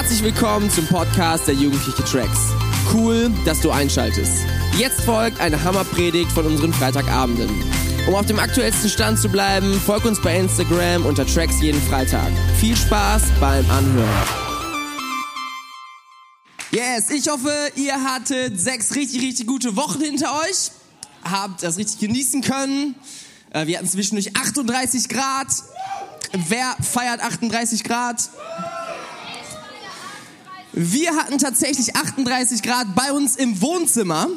Herzlich willkommen zum Podcast der Jugendliche Tracks. Cool, dass du einschaltest. Jetzt folgt eine Hammerpredigt von unseren Freitagabenden. Um auf dem aktuellsten Stand zu bleiben, folg uns bei Instagram unter Tracks jeden Freitag. Viel Spaß beim Anhören. Yes, ich hoffe, ihr hattet sechs richtig, richtig gute Wochen hinter euch. Habt das richtig genießen können. Äh, wir hatten zwischendurch 38 Grad. Wer feiert 38 Grad? Wir hatten tatsächlich 38 Grad bei uns im Wohnzimmer,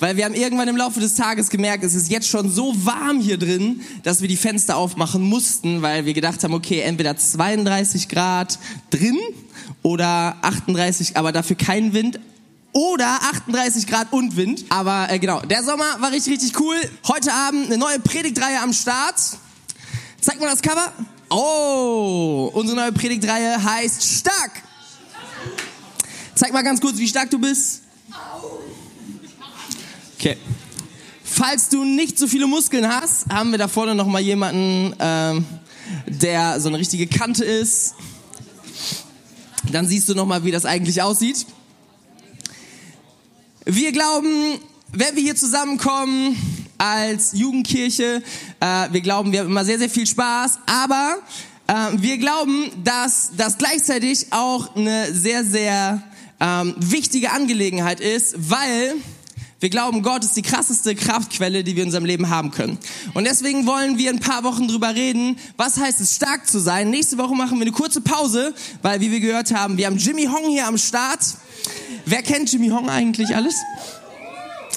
weil wir haben irgendwann im Laufe des Tages gemerkt, es ist jetzt schon so warm hier drin, dass wir die Fenster aufmachen mussten, weil wir gedacht haben, okay, entweder 32 Grad drin oder 38, aber dafür kein Wind, oder 38 Grad und Wind. Aber äh, genau, der Sommer war richtig, richtig cool. Heute Abend eine neue Predigtreihe am Start. Zeig mal das Cover. Oh, unsere neue Predigtreihe heißt Stark. Zeig mal ganz kurz, wie stark du bist. Okay. Falls du nicht so viele Muskeln hast, haben wir da vorne noch mal jemanden, ähm, der so eine richtige Kante ist. Dann siehst du noch mal, wie das eigentlich aussieht. Wir glauben, wenn wir hier zusammenkommen als Jugendkirche, äh, wir glauben, wir haben immer sehr, sehr viel Spaß, aber äh, wir glauben, dass das gleichzeitig auch eine sehr, sehr ähm, wichtige Angelegenheit ist, weil wir glauben, Gott ist die krasseste Kraftquelle, die wir in unserem Leben haben können. Und deswegen wollen wir ein paar Wochen drüber reden, was heißt es, stark zu sein. Nächste Woche machen wir eine kurze Pause, weil, wie wir gehört haben, wir haben Jimmy Hong hier am Start. Wer kennt Jimmy Hong eigentlich alles?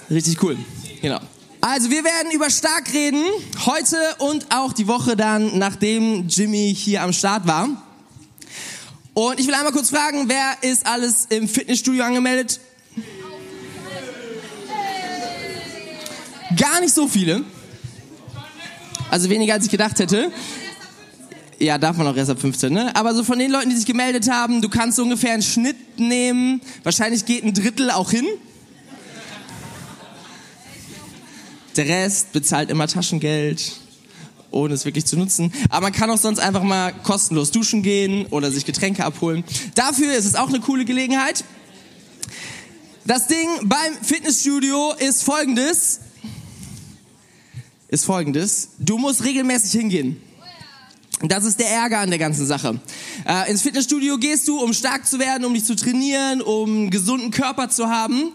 Richtig cool. Genau. Also wir werden über stark reden, heute und auch die Woche dann, nachdem Jimmy hier am Start war. Und ich will einmal kurz fragen, wer ist alles im Fitnessstudio angemeldet? Gar nicht so viele. Also weniger als ich gedacht hätte. Ja, darf man auch erst ab 15, ne? Aber so von den Leuten, die sich gemeldet haben, du kannst ungefähr einen Schnitt nehmen. Wahrscheinlich geht ein Drittel auch hin. Der Rest bezahlt immer Taschengeld ohne es wirklich zu nutzen. Aber man kann auch sonst einfach mal kostenlos duschen gehen oder sich Getränke abholen. Dafür ist es auch eine coole Gelegenheit. Das Ding beim Fitnessstudio ist folgendes. Ist folgendes. Du musst regelmäßig hingehen. Das ist der Ärger an der ganzen Sache. Äh, ins Fitnessstudio gehst du, um stark zu werden, um dich zu trainieren, um einen gesunden Körper zu haben.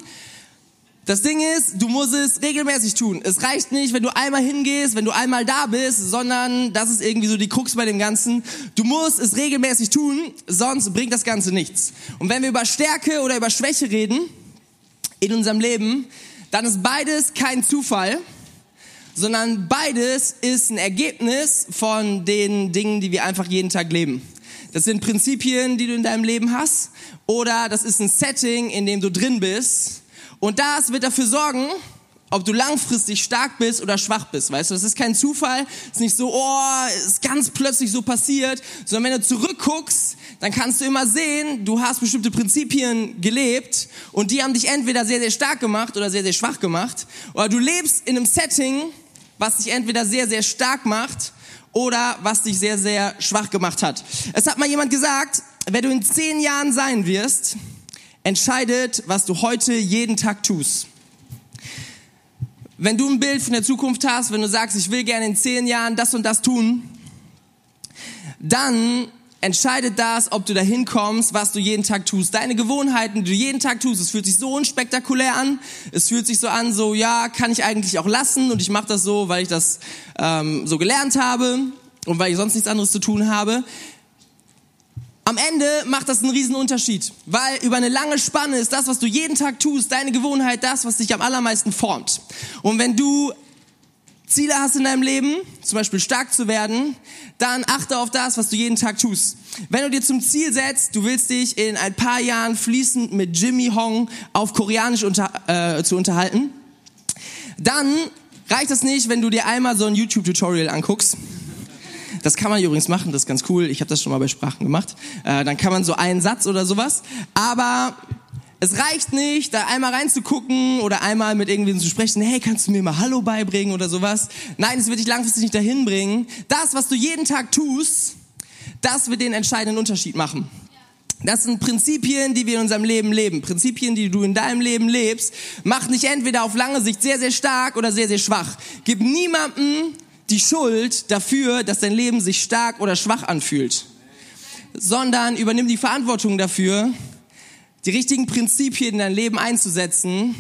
Das Ding ist, du musst es regelmäßig tun. Es reicht nicht, wenn du einmal hingehst, wenn du einmal da bist, sondern das ist irgendwie so die Krux bei dem Ganzen. Du musst es regelmäßig tun, sonst bringt das Ganze nichts. Und wenn wir über Stärke oder über Schwäche reden in unserem Leben, dann ist beides kein Zufall, sondern beides ist ein Ergebnis von den Dingen, die wir einfach jeden Tag leben. Das sind Prinzipien, die du in deinem Leben hast, oder das ist ein Setting, in dem du drin bist und das wird dafür sorgen, ob du langfristig stark bist oder schwach bist, weißt du? Das ist kein Zufall, es ist nicht so, oh, ist ganz plötzlich so passiert, sondern wenn du zurückguckst, dann kannst du immer sehen, du hast bestimmte Prinzipien gelebt und die haben dich entweder sehr, sehr stark gemacht oder sehr, sehr schwach gemacht. Oder du lebst in einem Setting, was dich entweder sehr, sehr stark macht oder was dich sehr, sehr schwach gemacht hat. Es hat mal jemand gesagt, wer du in zehn Jahren sein wirst, entscheidet, was du heute jeden Tag tust. Wenn du ein Bild von der Zukunft hast, wenn du sagst, ich will gerne in zehn Jahren das und das tun, dann entscheidet das, ob du dahin kommst, was du jeden Tag tust. Deine Gewohnheiten, die du jeden Tag tust, es fühlt sich so unspektakulär an. Es fühlt sich so an, so ja, kann ich eigentlich auch lassen und ich mache das so, weil ich das ähm, so gelernt habe und weil ich sonst nichts anderes zu tun habe. Am Ende macht das einen riesen Unterschied, weil über eine lange Spanne ist das, was du jeden Tag tust, deine Gewohnheit, das, was dich am allermeisten formt. Und wenn du Ziele hast in deinem Leben, zum Beispiel stark zu werden, dann achte auf das, was du jeden Tag tust. Wenn du dir zum Ziel setzt, du willst dich in ein paar Jahren fließend mit Jimmy Hong auf Koreanisch unter, äh, zu unterhalten, dann reicht das nicht, wenn du dir einmal so ein YouTube-Tutorial anguckst das kann man übrigens machen, das ist ganz cool. Ich habe das schon mal bei Sprachen gemacht. Äh, dann kann man so einen Satz oder sowas. Aber es reicht nicht, da einmal reinzugucken oder einmal mit irgendwen zu sprechen, hey, kannst du mir mal Hallo beibringen oder sowas. Nein, es wird dich langfristig nicht dahin bringen. Das, was du jeden Tag tust, das wird den entscheidenden Unterschied machen. Das sind Prinzipien, die wir in unserem Leben leben. Prinzipien, die du in deinem Leben lebst. Mach nicht entweder auf lange Sicht sehr, sehr stark oder sehr, sehr schwach. Gib niemandem die Schuld dafür, dass dein Leben sich stark oder schwach anfühlt. Sondern übernimm die Verantwortung dafür, die richtigen Prinzipien in dein Leben einzusetzen,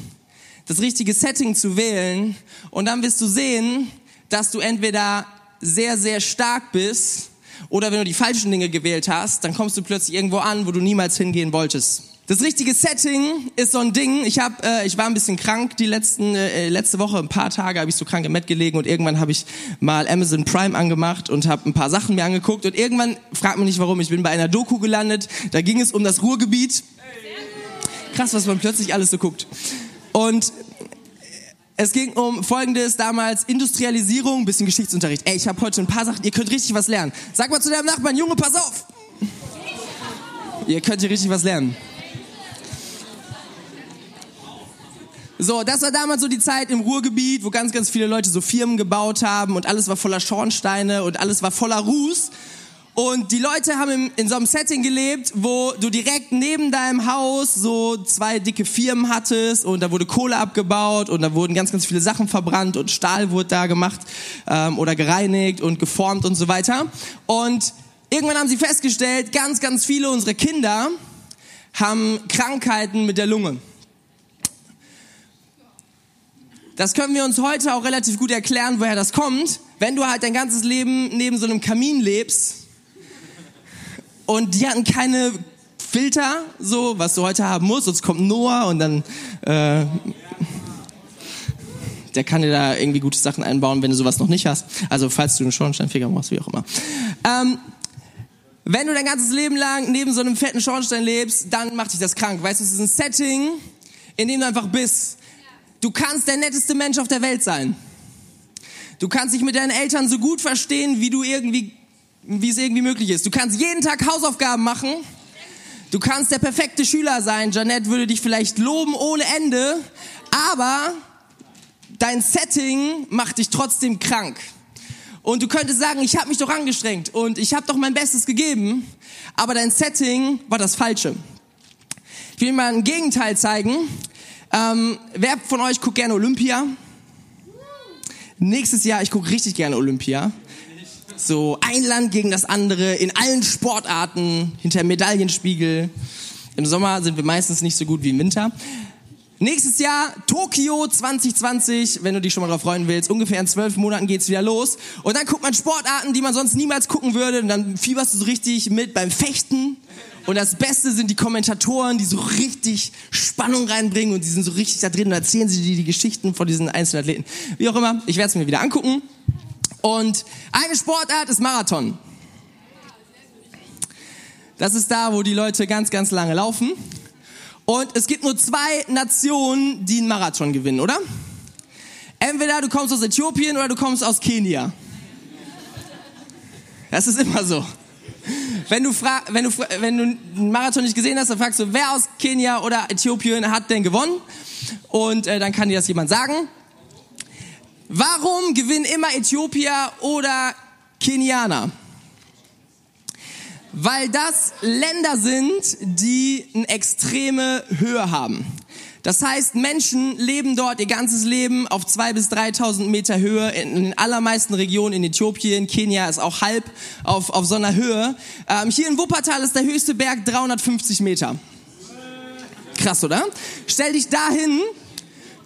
das richtige Setting zu wählen und dann wirst du sehen, dass du entweder sehr, sehr stark bist oder wenn du die falschen Dinge gewählt hast, dann kommst du plötzlich irgendwo an, wo du niemals hingehen wolltest. Das richtige Setting ist so ein Ding. Ich hab, äh, ich war ein bisschen krank die letzten äh, letzte Woche, ein paar Tage habe ich so krank im Bett gelegen und irgendwann habe ich mal Amazon Prime angemacht und habe ein paar Sachen mir angeguckt und irgendwann fragt mich nicht warum, ich bin bei einer Doku gelandet. Da ging es um das Ruhrgebiet. Krass, was man plötzlich alles so guckt. Und es ging um folgendes damals Industrialisierung, bisschen Geschichtsunterricht. Ey, ich habe heute ein paar Sachen, ihr könnt richtig was lernen. Sag mal zu deinem Nachbarn, Junge, pass auf. ihr könnt hier richtig was lernen. So, das war damals so die Zeit im Ruhrgebiet, wo ganz, ganz viele Leute so Firmen gebaut haben und alles war voller Schornsteine und alles war voller Ruß. Und die Leute haben in, in so einem Setting gelebt, wo du direkt neben deinem Haus so zwei dicke Firmen hattest und da wurde Kohle abgebaut und da wurden ganz, ganz viele Sachen verbrannt und Stahl wurde da gemacht ähm, oder gereinigt und geformt und so weiter. Und irgendwann haben sie festgestellt, ganz, ganz viele unserer Kinder haben Krankheiten mit der Lunge. Das können wir uns heute auch relativ gut erklären, woher das kommt. Wenn du halt dein ganzes Leben neben so einem Kamin lebst, und die hatten keine Filter, so was du heute haben musst. Sonst kommt Noah und dann äh, der kann dir da irgendwie gute Sachen einbauen, wenn du sowas noch nicht hast. Also falls du einen Schornsteinfeger brauchst, wie auch immer. Ähm, wenn du dein ganzes Leben lang neben so einem fetten Schornstein lebst, dann macht dich das krank. Weißt du, es ist ein Setting, in dem du einfach bist. Du kannst der netteste Mensch auf der Welt sein. Du kannst dich mit deinen Eltern so gut verstehen, wie du irgendwie wie es irgendwie möglich ist. Du kannst jeden Tag Hausaufgaben machen. Du kannst der perfekte Schüler sein. Janette würde dich vielleicht loben ohne Ende, aber dein Setting macht dich trotzdem krank. Und du könntest sagen, ich habe mich doch angestrengt und ich habe doch mein Bestes gegeben, aber dein Setting war das Falsche. Ich will dir mal ein Gegenteil zeigen. Ähm, wer von euch guckt gerne Olympia? Nächstes Jahr, ich gucke richtig gerne Olympia. So ein Land gegen das andere in allen Sportarten, hinter Medaillenspiegel. Im Sommer sind wir meistens nicht so gut wie im Winter. Nächstes Jahr Tokio 2020, wenn du dich schon mal drauf freuen willst. Ungefähr in zwölf Monaten geht's wieder los. Und dann guckt man Sportarten, die man sonst niemals gucken würde. Und dann fieberst du so richtig mit beim Fechten. Und das Beste sind die Kommentatoren, die so richtig Spannung reinbringen und die sind so richtig da drin und erzählen sie dir die Geschichten von diesen einzelnen Athleten. Wie auch immer, ich werde es mir wieder angucken. Und eine Sportart ist Marathon. Das ist da, wo die Leute ganz, ganz lange laufen. Und es gibt nur zwei Nationen, die einen Marathon gewinnen, oder? Entweder du kommst aus Äthiopien oder du kommst aus Kenia. Das ist immer so. Wenn du, fra wenn, du, wenn du einen Marathon nicht gesehen hast, dann fragst du, wer aus Kenia oder Äthiopien hat denn gewonnen? Und äh, dann kann dir das jemand sagen. Warum gewinnen immer Äthiopier oder Kenianer? Weil das Länder sind, die eine extreme Höhe haben. Das heißt, Menschen leben dort ihr ganzes Leben auf zwei bis 3.000 Meter Höhe. In den allermeisten Regionen in Äthiopien, Kenia ist auch halb auf, auf so einer Höhe. Ähm, hier in Wuppertal ist der höchste Berg 350 Meter. Krass, oder? Stell dich dahin,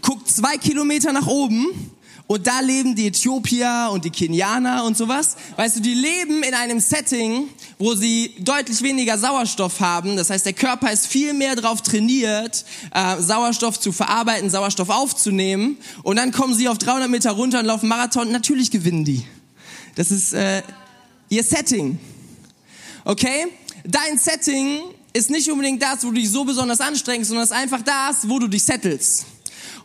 guck zwei Kilometer nach oben und da leben die Äthiopier und die Kenianer und sowas. Weißt du, die leben in einem Setting, wo sie deutlich weniger Sauerstoff haben. Das heißt, der Körper ist viel mehr darauf trainiert, äh, Sauerstoff zu verarbeiten, Sauerstoff aufzunehmen. Und dann kommen sie auf 300 Meter runter und laufen Marathon. Natürlich gewinnen die. Das ist äh, ihr Setting. Okay? Dein Setting ist nicht unbedingt das, wo du dich so besonders anstrengst, sondern es ist einfach das, wo du dich settelst.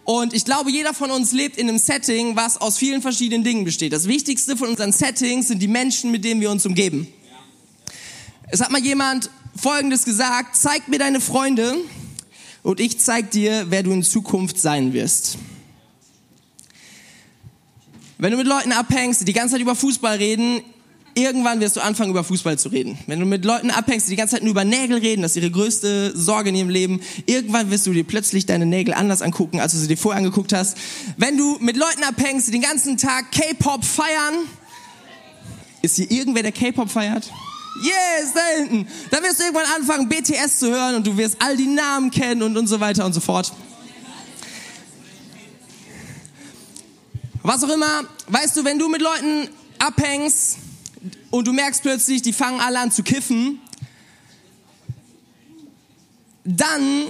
Und ich glaube, jeder von uns lebt in einem Setting, was aus vielen verschiedenen Dingen besteht. Das Wichtigste von unseren Settings sind die Menschen, mit denen wir uns umgeben. Es hat mal jemand Folgendes gesagt, zeig mir deine Freunde und ich zeig dir, wer du in Zukunft sein wirst. Wenn du mit Leuten abhängst, die die ganze Zeit über Fußball reden, irgendwann wirst du anfangen, über Fußball zu reden. Wenn du mit Leuten abhängst, die die ganze Zeit nur über Nägel reden, das ist ihre größte Sorge in ihrem Leben, irgendwann wirst du dir plötzlich deine Nägel anders angucken, als du sie dir vorher angeguckt hast. Wenn du mit Leuten abhängst, die den ganzen Tag K-Pop feiern, ist hier irgendwer, der K-Pop feiert? Yes, da hinten. Dann wirst du irgendwann anfangen, BTS zu hören und du wirst all die Namen kennen und, und so weiter und so fort. Was auch immer, weißt du, wenn du mit Leuten abhängst und du merkst plötzlich, die fangen alle an zu kiffen, dann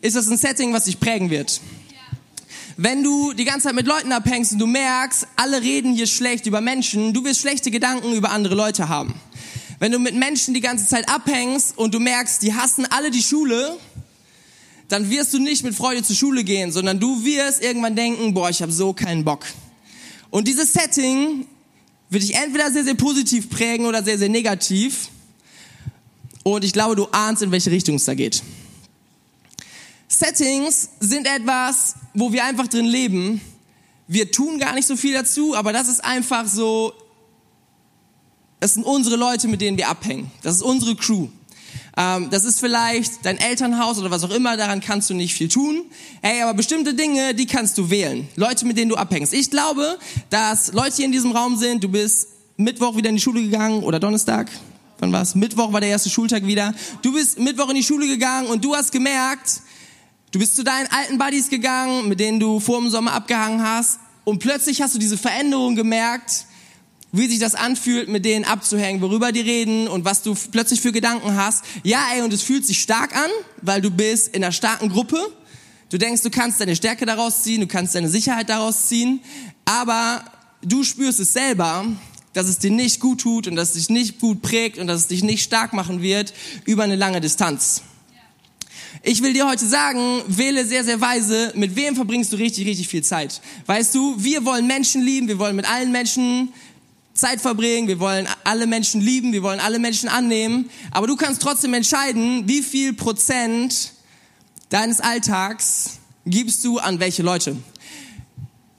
ist das ein Setting, was dich prägen wird. Wenn du die ganze Zeit mit Leuten abhängst und du merkst, alle reden hier schlecht über Menschen, du wirst schlechte Gedanken über andere Leute haben. Wenn du mit Menschen die ganze Zeit abhängst und du merkst, die hassen alle die Schule, dann wirst du nicht mit Freude zur Schule gehen, sondern du wirst irgendwann denken, boah, ich habe so keinen Bock. Und dieses Setting wird dich entweder sehr, sehr positiv prägen oder sehr, sehr negativ. Und ich glaube, du ahnst, in welche Richtung es da geht. Settings sind etwas, wo wir einfach drin leben. Wir tun gar nicht so viel dazu, aber das ist einfach so das sind unsere Leute, mit denen wir abhängen. Das ist unsere Crew. Ähm, das ist vielleicht dein Elternhaus oder was auch immer, daran kannst du nicht viel tun. Hey, aber bestimmte Dinge, die kannst du wählen. Leute, mit denen du abhängst. Ich glaube, dass Leute hier in diesem Raum sind, du bist Mittwoch wieder in die Schule gegangen oder Donnerstag. Wann war's? Mittwoch war der erste Schultag wieder. Du bist Mittwoch in die Schule gegangen und du hast gemerkt, du bist zu deinen alten Buddies gegangen, mit denen du vor dem Sommer abgehangen hast und plötzlich hast du diese Veränderung gemerkt wie sich das anfühlt, mit denen abzuhängen, worüber die reden und was du plötzlich für Gedanken hast. Ja, ey, und es fühlt sich stark an, weil du bist in einer starken Gruppe. Du denkst, du kannst deine Stärke daraus ziehen, du kannst deine Sicherheit daraus ziehen, aber du spürst es selber, dass es dir nicht gut tut und dass es dich nicht gut prägt und dass es dich nicht stark machen wird über eine lange Distanz. Ich will dir heute sagen, wähle sehr, sehr weise, mit wem verbringst du richtig, richtig viel Zeit. Weißt du, wir wollen Menschen lieben, wir wollen mit allen Menschen Zeit verbringen, wir wollen alle Menschen lieben, wir wollen alle Menschen annehmen, aber du kannst trotzdem entscheiden, wie viel Prozent deines Alltags gibst du an welche Leute.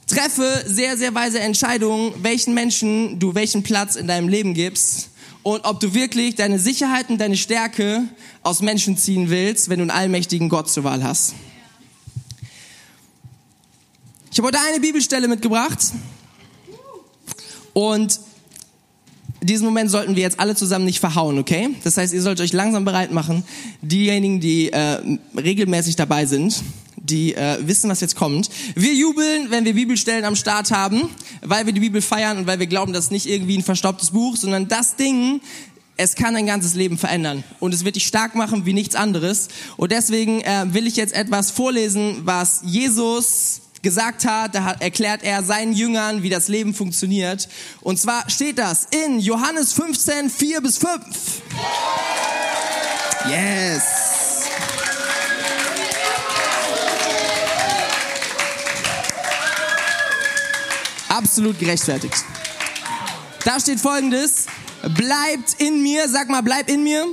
Treffe sehr, sehr weise Entscheidungen, welchen Menschen du welchen Platz in deinem Leben gibst und ob du wirklich deine Sicherheit und deine Stärke aus Menschen ziehen willst, wenn du einen allmächtigen Gott zur Wahl hast. Ich habe heute eine Bibelstelle mitgebracht und diesen Moment sollten wir jetzt alle zusammen nicht verhauen, okay? Das heißt, ihr sollt euch langsam bereit machen. Diejenigen, die äh, regelmäßig dabei sind, die äh, wissen, was jetzt kommt. Wir jubeln, wenn wir Bibelstellen am Start haben, weil wir die Bibel feiern und weil wir glauben, das ist nicht irgendwie ein verstaubtes Buch, sondern das Ding, es kann dein ganzes Leben verändern und es wird dich stark machen wie nichts anderes. Und deswegen äh, will ich jetzt etwas vorlesen, was Jesus gesagt hat, da erklärt er seinen Jüngern, wie das Leben funktioniert. Und zwar steht das in Johannes 15, 4 bis 5. Yes. Absolut gerechtfertigt. Da steht folgendes. Bleibt in mir, sag mal, bleib in mir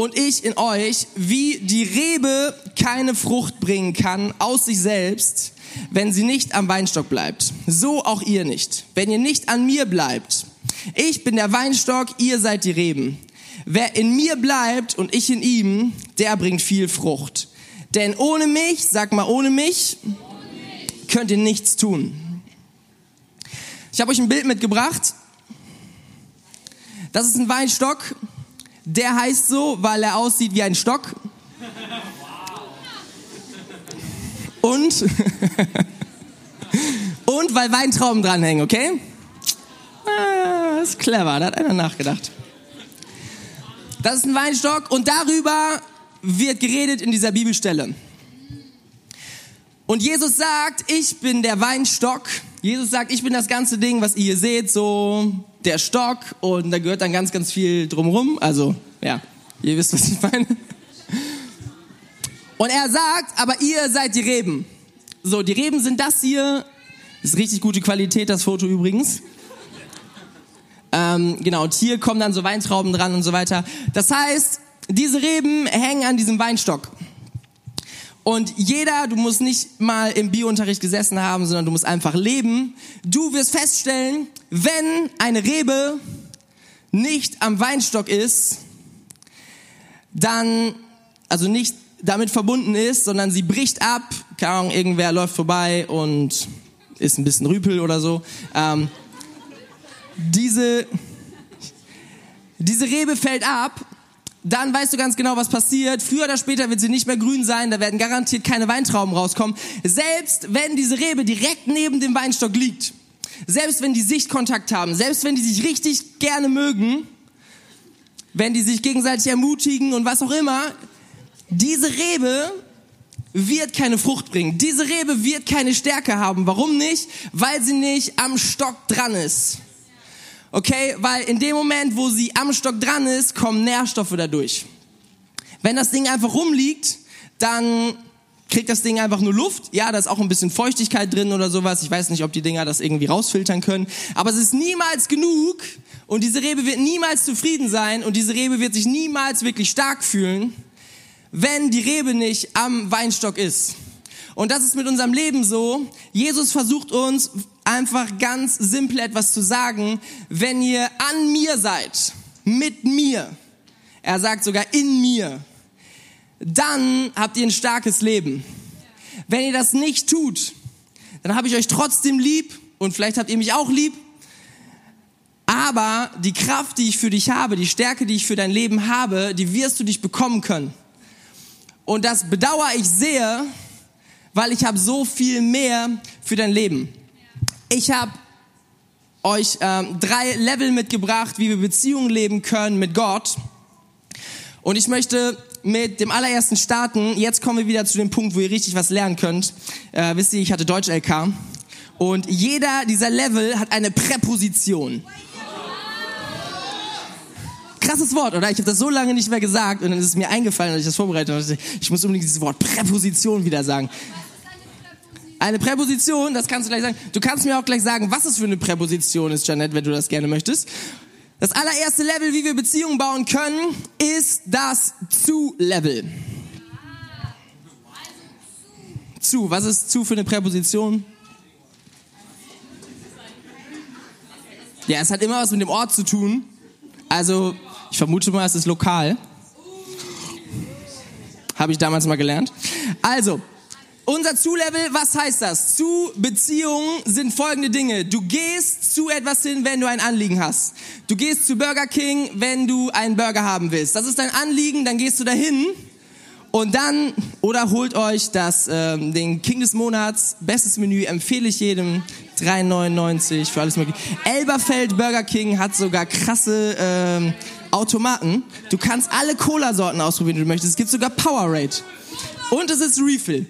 und ich in euch, wie die Rebe keine Frucht bringen kann aus sich selbst, wenn sie nicht am Weinstock bleibt. So auch ihr nicht, wenn ihr nicht an mir bleibt. Ich bin der Weinstock, ihr seid die Reben. Wer in mir bleibt und ich in ihm, der bringt viel Frucht. Denn ohne mich, sag mal ohne mich, könnt ihr nichts tun. Ich habe euch ein Bild mitgebracht. Das ist ein Weinstock der heißt so, weil er aussieht wie ein Stock. Und, und weil Weintrauben dranhängen, okay? Ah, ist clever, da hat einer nachgedacht. Das ist ein Weinstock und darüber wird geredet in dieser Bibelstelle. Und Jesus sagt, ich bin der Weinstock. Jesus sagt, ich bin das ganze Ding, was ihr hier seht, so der Stock und da gehört dann ganz, ganz viel drumrum. Also, ja, ihr wisst, was ich meine. Und er sagt, aber ihr seid die Reben. So, die Reben sind das hier. Das ist richtig gute Qualität, das Foto übrigens. Ähm, genau, und hier kommen dann so Weintrauben dran und so weiter. Das heißt, diese Reben hängen an diesem Weinstock. Und jeder, du musst nicht mal im Biounterricht gesessen haben, sondern du musst einfach leben. Du wirst feststellen, wenn eine Rebe nicht am Weinstock ist, dann, also nicht damit verbunden ist, sondern sie bricht ab, keine Ahnung, irgendwer läuft vorbei und ist ein bisschen Rüpel oder so. Ähm, diese, diese Rebe fällt ab, dann weißt du ganz genau, was passiert. Früher oder später wird sie nicht mehr grün sein, da werden garantiert keine Weintrauben rauskommen. Selbst wenn diese Rebe direkt neben dem Weinstock liegt, selbst wenn die Sichtkontakt haben, selbst wenn die sich richtig gerne mögen, wenn die sich gegenseitig ermutigen und was auch immer, diese Rebe wird keine Frucht bringen. Diese Rebe wird keine Stärke haben. Warum nicht? Weil sie nicht am Stock dran ist. Okay, weil in dem Moment, wo sie am Stock dran ist, kommen Nährstoffe dadurch. Wenn das Ding einfach rumliegt, dann kriegt das Ding einfach nur Luft. Ja, da ist auch ein bisschen Feuchtigkeit drin oder sowas. Ich weiß nicht, ob die Dinger das irgendwie rausfiltern können. Aber es ist niemals genug und diese Rebe wird niemals zufrieden sein und diese Rebe wird sich niemals wirklich stark fühlen, wenn die Rebe nicht am Weinstock ist. Und das ist mit unserem Leben so. Jesus versucht uns einfach ganz simpel etwas zu sagen. Wenn ihr an mir seid, mit mir, er sagt sogar in mir, dann habt ihr ein starkes Leben. Wenn ihr das nicht tut, dann habe ich euch trotzdem lieb und vielleicht habt ihr mich auch lieb. Aber die Kraft, die ich für dich habe, die Stärke, die ich für dein Leben habe, die wirst du dich bekommen können. Und das bedauere ich sehr, weil ich habe so viel mehr für dein Leben. Ich habe euch ähm, drei Level mitgebracht, wie wir Beziehungen leben können mit Gott. Und ich möchte mit dem allerersten starten. Jetzt kommen wir wieder zu dem Punkt, wo ihr richtig was lernen könnt. Äh, wisst ihr, ich hatte Deutsch-LK. Und jeder dieser Level hat eine Präposition. Krasses Wort, oder? Ich habe das so lange nicht mehr gesagt und dann ist es mir eingefallen, als ich das vorbereitet habe. Ich muss unbedingt dieses Wort Präposition wieder sagen. Eine Präposition, das kannst du gleich sagen. Du kannst mir auch gleich sagen, was es für eine Präposition ist, Janet, wenn du das gerne möchtest. Das allererste Level, wie wir Beziehungen bauen können, ist das Zu-Level. Zu, was ist zu für eine Präposition? Ja, es hat immer was mit dem Ort zu tun. Also, ich vermute mal, es ist lokal. Habe ich damals mal gelernt. Also, unser Zu-Level, was heißt das? Zu Beziehungen sind folgende Dinge. Du gehst zu etwas hin, wenn du ein Anliegen hast. Du gehst zu Burger King, wenn du einen Burger haben willst. Das ist dein Anliegen, dann gehst du dahin und dann, oder holt euch das, ähm, den King des Monats, bestes Menü, empfehle ich jedem, 3,99 für alles mögliche. Elberfeld Burger King hat sogar krasse ähm, Automaten. Du kannst alle Cola-Sorten ausprobieren, die du möchtest. Es gibt sogar Powerade. Und es ist Refill.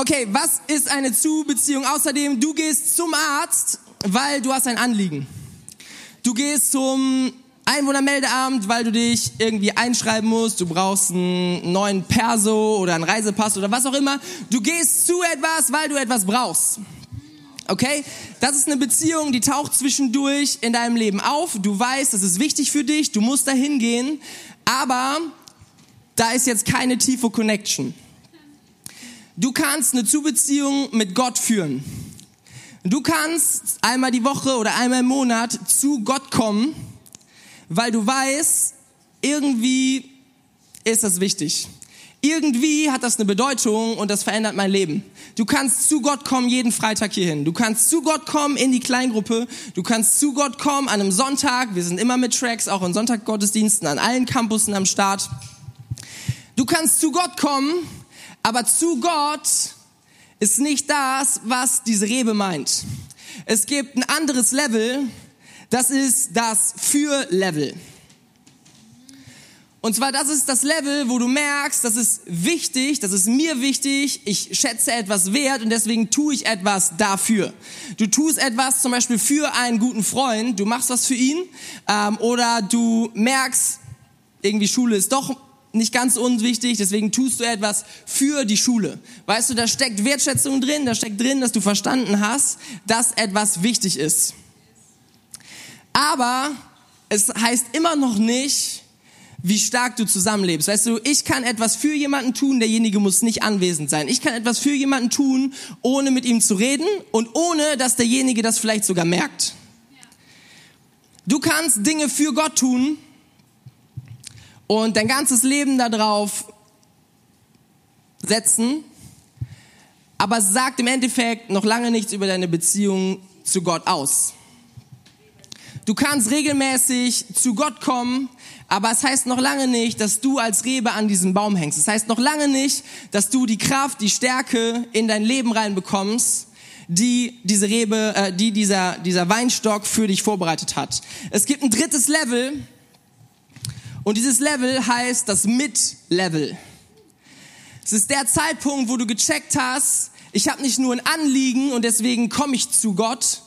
Okay, was ist eine Zu-Beziehung? Außerdem, du gehst zum Arzt, weil du hast ein Anliegen. Du gehst zum Einwohnermeldeamt, weil du dich irgendwie einschreiben musst, du brauchst einen neuen Perso oder einen Reisepass oder was auch immer. Du gehst zu etwas, weil du etwas brauchst. Okay? Das ist eine Beziehung, die taucht zwischendurch in deinem Leben auf. Du weißt, das ist wichtig für dich, du musst dahin gehen, aber da ist jetzt keine tiefe Connection. Du kannst eine Zubeziehung mit Gott führen. Du kannst einmal die Woche oder einmal im Monat zu Gott kommen, weil du weißt, irgendwie ist das wichtig. Irgendwie hat das eine Bedeutung und das verändert mein Leben. Du kannst zu Gott kommen jeden Freitag hierhin. Du kannst zu Gott kommen in die Kleingruppe. Du kannst zu Gott kommen an einem Sonntag. Wir sind immer mit Tracks, auch in Sonntaggottesdiensten, an allen Campussen am Start. Du kannst zu Gott kommen aber zu Gott ist nicht das, was diese Rebe meint. Es gibt ein anderes Level, das ist das Für-Level. Und zwar, das ist das Level, wo du merkst, das ist wichtig, das ist mir wichtig, ich schätze etwas wert und deswegen tue ich etwas dafür. Du tust etwas zum Beispiel für einen guten Freund, du machst was für ihn ähm, oder du merkst, irgendwie Schule ist doch nicht ganz unwichtig, deswegen tust du etwas für die Schule. Weißt du, da steckt Wertschätzung drin, da steckt drin, dass du verstanden hast, dass etwas wichtig ist. Aber es heißt immer noch nicht, wie stark du zusammenlebst. Weißt du, ich kann etwas für jemanden tun, derjenige muss nicht anwesend sein. Ich kann etwas für jemanden tun, ohne mit ihm zu reden und ohne, dass derjenige das vielleicht sogar merkt. Du kannst Dinge für Gott tun und dein ganzes Leben darauf setzen, aber es sagt im Endeffekt noch lange nichts über deine Beziehung zu Gott aus. Du kannst regelmäßig zu Gott kommen, aber es heißt noch lange nicht, dass du als Rebe an diesem Baum hängst. Es heißt noch lange nicht, dass du die Kraft, die Stärke in dein Leben reinbekommst, die diese Rebe, äh, die dieser, dieser Weinstock für dich vorbereitet hat. Es gibt ein drittes Level und dieses Level heißt das Mid-Level. Es ist der Zeitpunkt, wo du gecheckt hast, ich habe nicht nur ein Anliegen und deswegen komme ich zu Gott,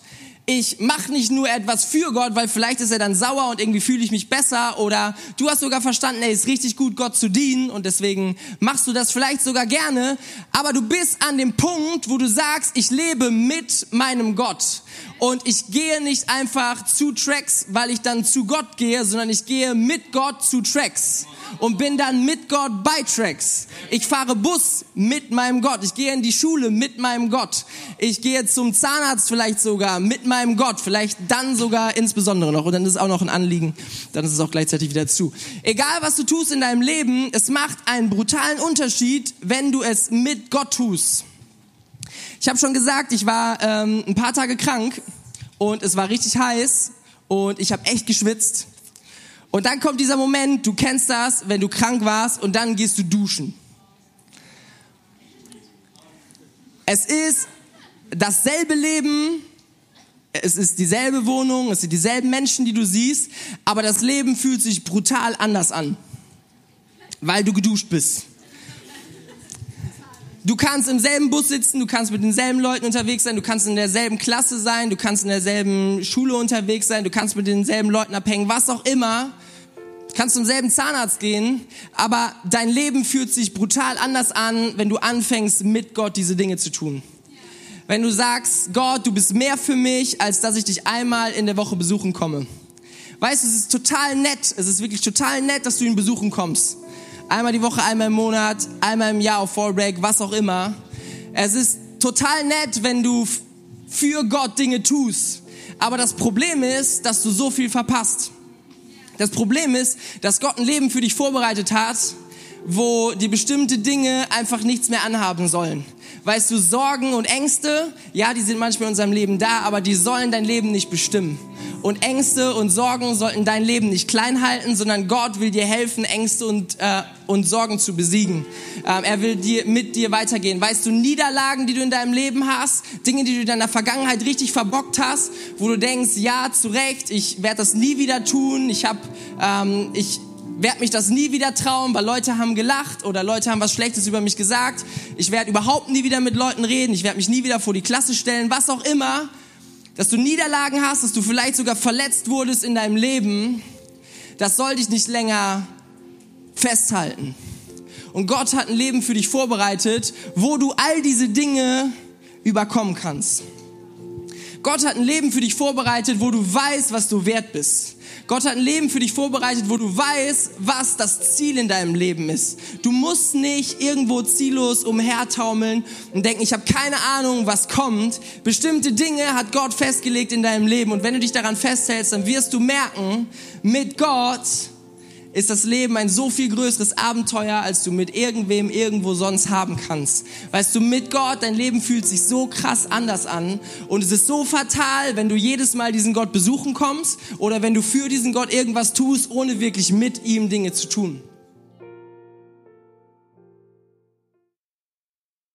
ich mache nicht nur etwas für Gott, weil vielleicht ist er dann sauer und irgendwie fühle ich mich besser. Oder du hast sogar verstanden, ey, ist richtig gut, Gott zu dienen und deswegen machst du das vielleicht sogar gerne, aber du bist an dem Punkt, wo du sagst, ich lebe mit meinem Gott und ich gehe nicht einfach zu Tracks, weil ich dann zu Gott gehe, sondern ich gehe mit Gott zu Tracks und bin dann mit Gott bei Tracks. Ich fahre Bus mit meinem Gott. Ich gehe in die Schule mit meinem Gott. Ich gehe zum Zahnarzt vielleicht sogar mit meinem Gott. Vielleicht dann sogar insbesondere noch. Und dann ist es auch noch ein Anliegen. Dann ist es auch gleichzeitig wieder zu. Egal was du tust in deinem Leben, es macht einen brutalen Unterschied, wenn du es mit Gott tust. Ich habe schon gesagt, ich war ähm, ein paar Tage krank und es war richtig heiß und ich habe echt geschwitzt. Und dann kommt dieser Moment, du kennst das, wenn du krank warst und dann gehst du duschen. Es ist dasselbe Leben, es ist dieselbe Wohnung, es sind dieselben Menschen, die du siehst, aber das Leben fühlt sich brutal anders an, weil du geduscht bist. Du kannst im selben Bus sitzen, du kannst mit denselben Leuten unterwegs sein, du kannst in derselben Klasse sein, du kannst in derselben Schule unterwegs sein, du kannst mit denselben Leuten abhängen, was auch immer kannst zum selben Zahnarzt gehen, aber dein Leben fühlt sich brutal anders an, wenn du anfängst, mit Gott diese Dinge zu tun. Wenn du sagst, Gott, du bist mehr für mich, als dass ich dich einmal in der Woche besuchen komme. Weißt du, es ist total nett, es ist wirklich total nett, dass du ihn besuchen kommst. Einmal die Woche, einmal im Monat, einmal im Jahr auf Fallbreak, was auch immer. Es ist total nett, wenn du für Gott Dinge tust. Aber das Problem ist, dass du so viel verpasst. Das Problem ist, dass Gott ein Leben für dich vorbereitet hat, wo die bestimmte Dinge einfach nichts mehr anhaben sollen. Weißt du, Sorgen und Ängste, ja, die sind manchmal in unserem Leben da, aber die sollen dein Leben nicht bestimmen. Und Ängste und Sorgen sollten dein Leben nicht klein halten, sondern Gott will dir helfen, Ängste und, äh, und Sorgen zu besiegen. Ähm, er will dir, mit dir weitergehen. Weißt du, Niederlagen, die du in deinem Leben hast, Dinge, die du in deiner Vergangenheit richtig verbockt hast, wo du denkst, ja, zu Recht, ich werde das nie wieder tun, ich habe, ähm, ich werde mich das nie wieder trauen, weil Leute haben gelacht oder Leute haben was Schlechtes über mich gesagt. Ich werde überhaupt nie wieder mit Leuten reden. Ich werde mich nie wieder vor die Klasse stellen, was auch immer. Dass du Niederlagen hast, dass du vielleicht sogar verletzt wurdest in deinem Leben, das soll dich nicht länger festhalten. Und Gott hat ein Leben für dich vorbereitet, wo du all diese Dinge überkommen kannst. Gott hat ein Leben für dich vorbereitet, wo du weißt, was du wert bist. Gott hat ein Leben für dich vorbereitet, wo du weißt, was das Ziel in deinem Leben ist. Du musst nicht irgendwo ziellos umhertaumeln und denken, ich habe keine Ahnung, was kommt. Bestimmte Dinge hat Gott festgelegt in deinem Leben und wenn du dich daran festhältst, dann wirst du merken, mit Gott ist das Leben ein so viel größeres Abenteuer, als du mit irgendwem irgendwo sonst haben kannst. Weißt du, mit Gott, dein Leben fühlt sich so krass anders an und es ist so fatal, wenn du jedes Mal diesen Gott besuchen kommst oder wenn du für diesen Gott irgendwas tust, ohne wirklich mit ihm Dinge zu tun.